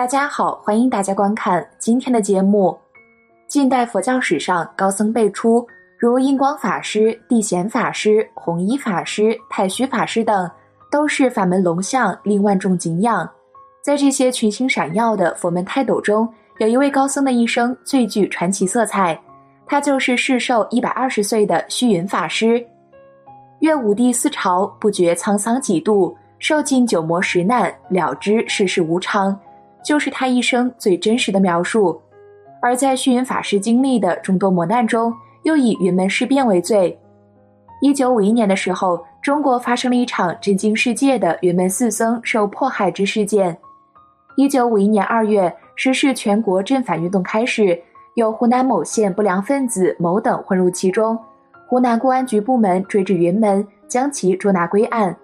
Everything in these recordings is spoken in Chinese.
大家好，欢迎大家观看今天的节目。近代佛教史上高僧辈出，如印光法师、地贤法师、弘一法师、太虚法师等，都是法门龙象，令万众敬仰。在这些群星闪耀的佛门泰斗中，有一位高僧的一生最具传奇色彩，他就是世寿一百二十岁的虚云法师。愿武帝思朝，不觉沧桑几度，受尽九魔十难，了知世事无常。就是他一生最真实的描述，而在虚云法师经历的众多磨难中，又以云门事变为最。一九五一年的时候，中国发生了一场震惊世界的云门四僧受迫害之事件。一九五一年二月，时是全国镇反运动开始，有湖南某县不良分子某等混入其中，湖南公安局部门追至云门，将其捉拿归案。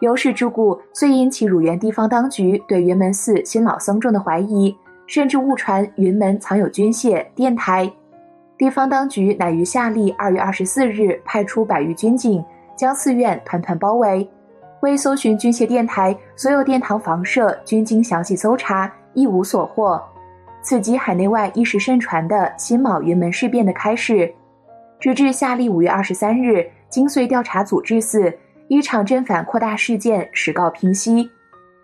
由是之故，遂引起乳源地方当局对云门寺新老僧众的怀疑，甚至误传云门藏有军械、电台。地方当局乃于夏历二月二十四日派出百余军警，将寺院团团包围。为搜寻军械电台，所有殿堂房舍均经详细搜查，一无所获。此即海内外一时盛传的辛卯云门事变的开始。直至夏历五月二十三日，经遂调查组织寺。一场镇反扩大事件时告平息，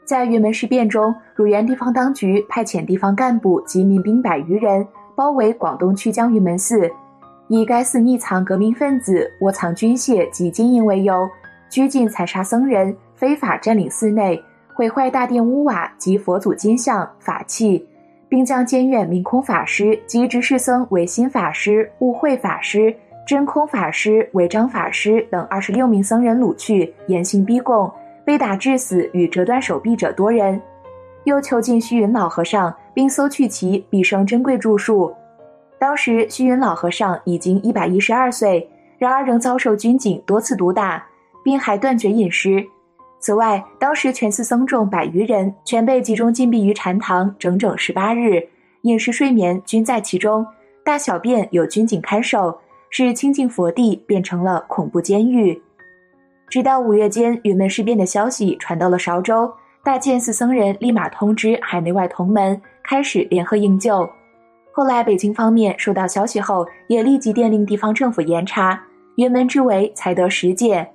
在云门事变中，乳源地方当局派遣地方干部及民兵百余人包围广东曲江云门寺，以该寺匿藏革命分子、窝藏军械及金银为由，拘禁残杀僧人，非法占领寺内，毁坏大殿屋瓦及佛祖金像法器，并将监院明空法师及执事僧为新法师、悟慧法师。真空法师、违章法师等二十六名僧人掳去，严刑逼供，被打致死与折断手臂者多人。又囚禁虚云老和尚，并搜去其毕生珍贵著述。当时虚云老和尚已经一百一十二岁，然而仍遭受军警多次毒打，并还断绝饮食。此外，当时全寺僧众百余人全被集中禁闭于禅堂整整十八日，饮食睡眠均在其中，大小便有军警看守。是清净佛地变成了恐怖监狱。直到五月间，云门事变的消息传到了韶州，大建寺僧人立马通知海内外同门，开始联合营救。后来，北京方面收到消息后，也立即电令地方政府严查，云门之围才得实解。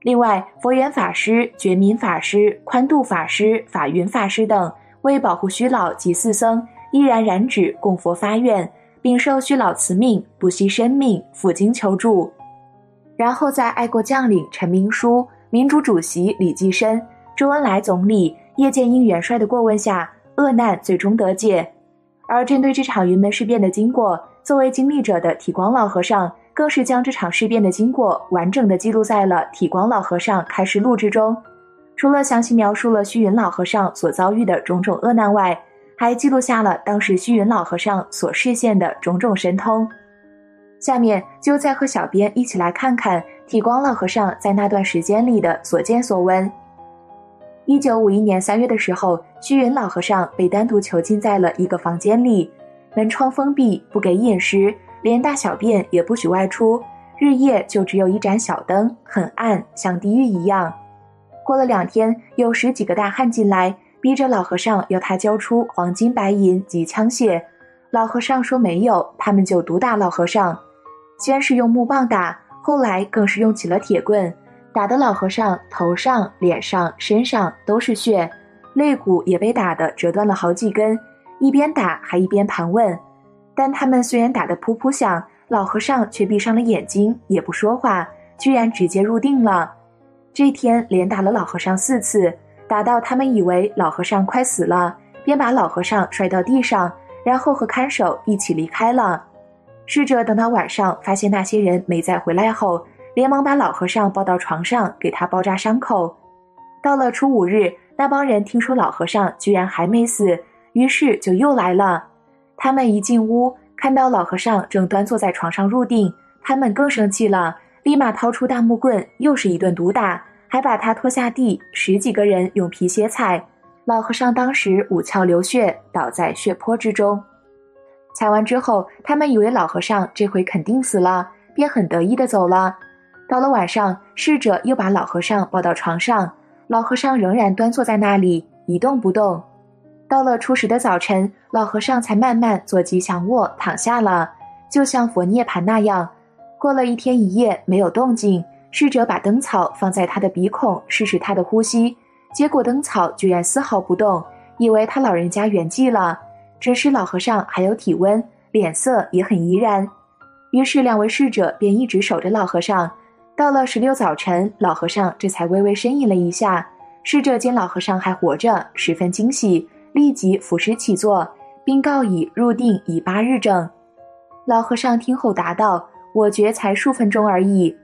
另外，佛缘法师、觉民法师、宽度法师、法云法师等，为保护虚老及寺僧，依然染指供佛发愿。并受虚老慈命，不惜生命赴京求助。然后在爱国将领陈明书、民主主席李济深、周恩来总理、叶剑英元帅的过问下，恶难最终得解。而针对这场云门事变的经过，作为经历者的体光老和尚，更是将这场事变的经过完整的记录在了《体光老和尚开示录》之中。除了详细描述了虚云老和尚所遭遇的种种恶难外，还记录下了当时虚云老和尚所示现的种种神通。下面就再和小编一起来看看体光老和尚在那段时间里的所见所闻。一九五一年三月的时候，虚云老和尚被单独囚禁在了一个房间里，门窗封闭，不给饮食，连大小便也不许外出，日夜就只有一盏小灯，很暗，像地狱一样。过了两天，有十几个大汉进来。逼着老和尚要他交出黄金白银及枪械，老和尚说没有，他们就毒打老和尚。先是用木棒打，后来更是用起了铁棍，打得老和尚头上、脸上、身上都是血，肋骨也被打得折断了好几根。一边打还一边盘问，但他们虽然打得噗噗响，老和尚却闭上了眼睛，也不说话，居然直接入定了。这天连打了老和尚四次。打到他们以为老和尚快死了，便把老和尚摔到地上，然后和看守一起离开了。侍者等到晚上发现那些人没再回来后，连忙把老和尚抱到床上，给他包扎伤口。到了初五日，那帮人听说老和尚居然还没死，于是就又来了。他们一进屋，看到老和尚正端坐在床上入定，他们更生气了，立马掏出大木棍，又是一顿毒打。还把他拖下地，十几个人用皮鞋踩。老和尚当时五窍流血，倒在血泊之中。踩完之后，他们以为老和尚这回肯定死了，便很得意的走了。到了晚上，侍者又把老和尚抱到床上，老和尚仍然端坐在那里一动不动。到了初十的早晨，老和尚才慢慢坐吉祥卧躺下了，就像佛涅盘那样。过了一天一夜没有动静，侍者把灯草放在他的鼻孔试试他的呼吸，结果灯草居然丝毫不动，以为他老人家圆寂了。只是老和尚还有体温，脸色也很怡然。于是两位侍者便一直守着老和尚。到了十六早晨，老和尚这才微微呻吟了一下。侍者见老和尚还活着，十分惊喜。立即俯身起坐，并告以入定已八日整。老和尚听后答道：“我觉才数分钟而已。”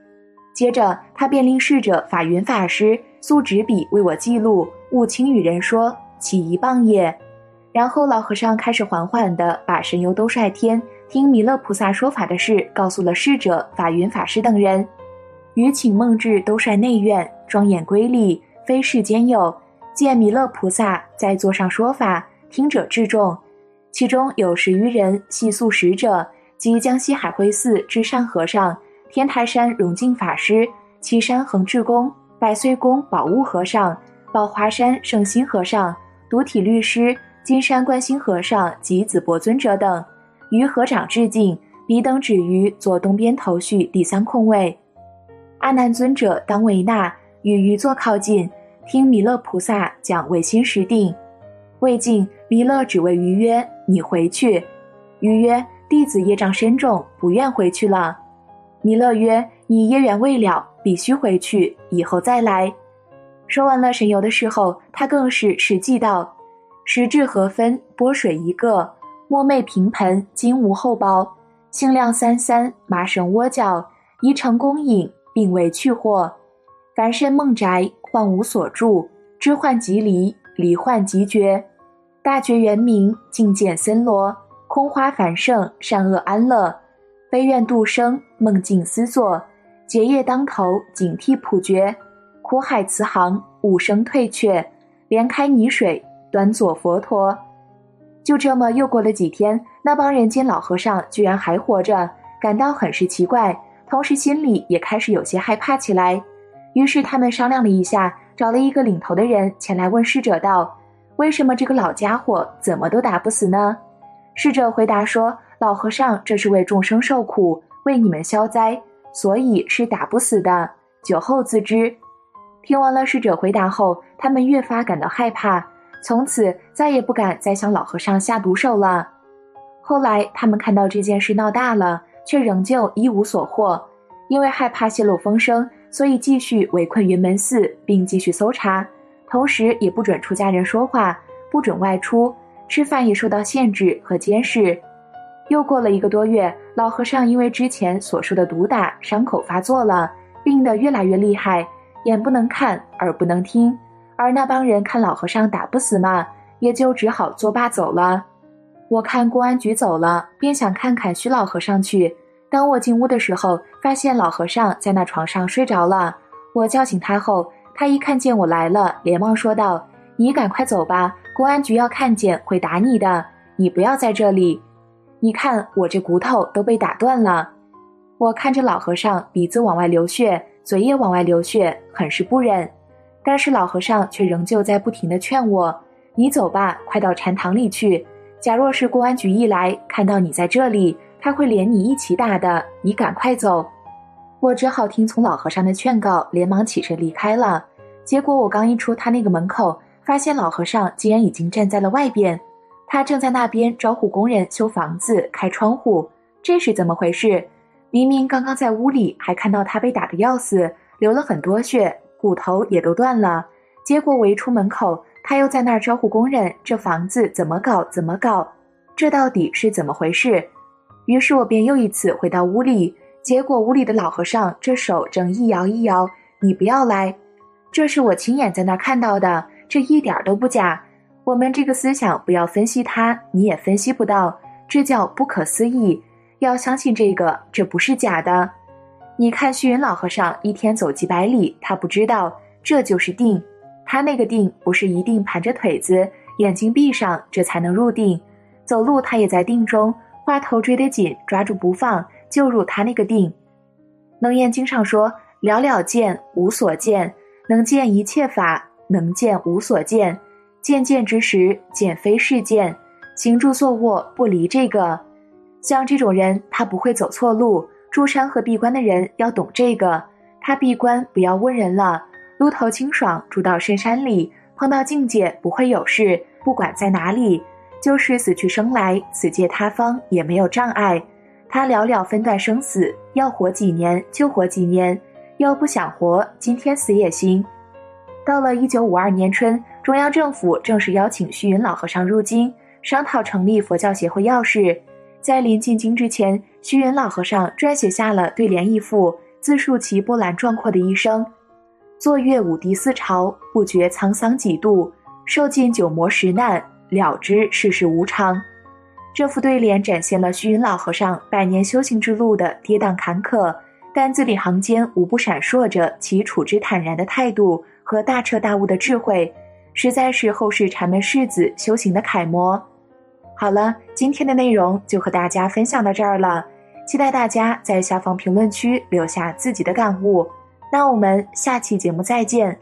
接着他便令侍者法云法师素纸笔为我记录，勿轻与人说，起一棒也。然后老和尚开始缓缓地把神游兜率天、听弥勒菩萨说法的事告诉了侍者法云法师等人。余请梦至兜率内院，庄严瑰丽，非世间有。见弥勒菩萨在座上说法，听者至众，其中有十余人系宿使者，即江西海会寺智善和尚、天台山荣净法师、岐山恒智公、百岁宫宝悟和尚、宝华山圣心和尚、独体律师、金山观心和尚及子伯尊者等，于合掌致敬，彼等止于左东边头序第三空位。阿难尊者当为那，与于座靠近。听弥勒菩萨讲唯心实定，未尽，弥勒只谓于曰：“你回去。”于曰：“弟子业障深重，不愿回去了。”弥勒曰：“你业缘未了，必须回去，以后再来。”说完了神游的事后，他更是实际道：“石质何分，波水一个，墨昧平盆，金无后包，性量三三，麻绳窝角，宜成公引，并未去货。凡身梦宅。”患无所住，知患即离，离患即绝。大觉圆明，境界森罗，空花繁盛，善恶安乐。悲怨度生，梦境思作，结业当头，警惕普觉。苦海慈航，无声退却，连开泥水，端坐佛陀。就这么又过了几天，那帮人间老和尚居然还活着，感到很是奇怪，同时心里也开始有些害怕起来。于是他们商量了一下，找了一个领头的人前来问侍者道：“为什么这个老家伙怎么都打不死呢？”侍者回答说：“老和尚这是为众生受苦，为你们消灾，所以是打不死的。酒后自知。”听完了侍者回答后，他们越发感到害怕，从此再也不敢再向老和尚下毒手了。后来他们看到这件事闹大了，却仍旧一无所获，因为害怕泄露风声。所以继续围困云门寺，并继续搜查，同时也不准出家人说话，不准外出，吃饭也受到限制和监视。又过了一个多月，老和尚因为之前所受的毒打，伤口发作了，病得越来越厉害，眼不能看，耳不能听。而那帮人看老和尚打不死嘛，也就只好作罢走了。我看公安局走了，便想看看徐老和尚去。当我进屋的时候，发现老和尚在那床上睡着了。我叫醒他后，他一看见我来了，连忙说道：“你赶快走吧，公安局要看见会打你的。你不要在这里。你看我这骨头都被打断了。”我看着老和尚鼻子往外流血，嘴也往外流血，很是不忍。但是老和尚却仍旧在不停地劝我：“你走吧，快到禅堂里去。假若是公安局一来，看到你在这里。”他会连你一起打的，你赶快走！我只好听从老和尚的劝告，连忙起身离开了。结果我刚一出他那个门口，发现老和尚竟然已经站在了外边，他正在那边招呼工人修房子、开窗户。这是怎么回事？明明刚刚在屋里还看到他被打得要死，流了很多血，骨头也都断了。结果我一出门口，他又在那儿招呼工人，这房子怎么搞？怎么搞？这到底是怎么回事？于是我便又一次回到屋里，结果屋里的老和尚这手正一摇一摇。你不要来，这是我亲眼在那儿看到的，这一点都不假。我们这个思想不要分析它，你也分析不到，这叫不可思议。要相信这个，这不是假的。你看虚云老和尚一天走几百里，他不知道这就是定。他那个定不是一定盘着腿子，眼睛闭上，这才能入定。走路他也在定中。花头追得紧，抓住不放，就入他那个定。楞严经上说：“了了见，无所见，能见一切法，能见无所见。见见之时，见非是见，行住坐卧不离这个。像这种人，他不会走错路。住山河闭关的人要懂这个，他闭关不要问人了，路头清爽，住到深山里，碰到境界不会有事，不管在哪里，就是死去生来，此界他方也没有障碍。他了了分段生死，要活几年就活几年，要不想活，今天死也行。到了一九五二年春，中央政府正式邀请虚云老和尚入京，商讨成立佛教协会要事。在临进京之前，虚云老和尚撰写下了对联一副，自述其波澜壮阔的一生：坐阅五帝四朝，不觉沧桑几度；受尽九魔十难，了知世事无常。这副对联展现了虚云老和尚百年修行之路的跌宕坎坷，但字里行间无不闪烁着其处之坦然的态度。和大彻大悟的智慧，实在是后世禅门世子修行的楷模。好了，今天的内容就和大家分享到这儿了，期待大家在下方评论区留下自己的感悟。那我们下期节目再见。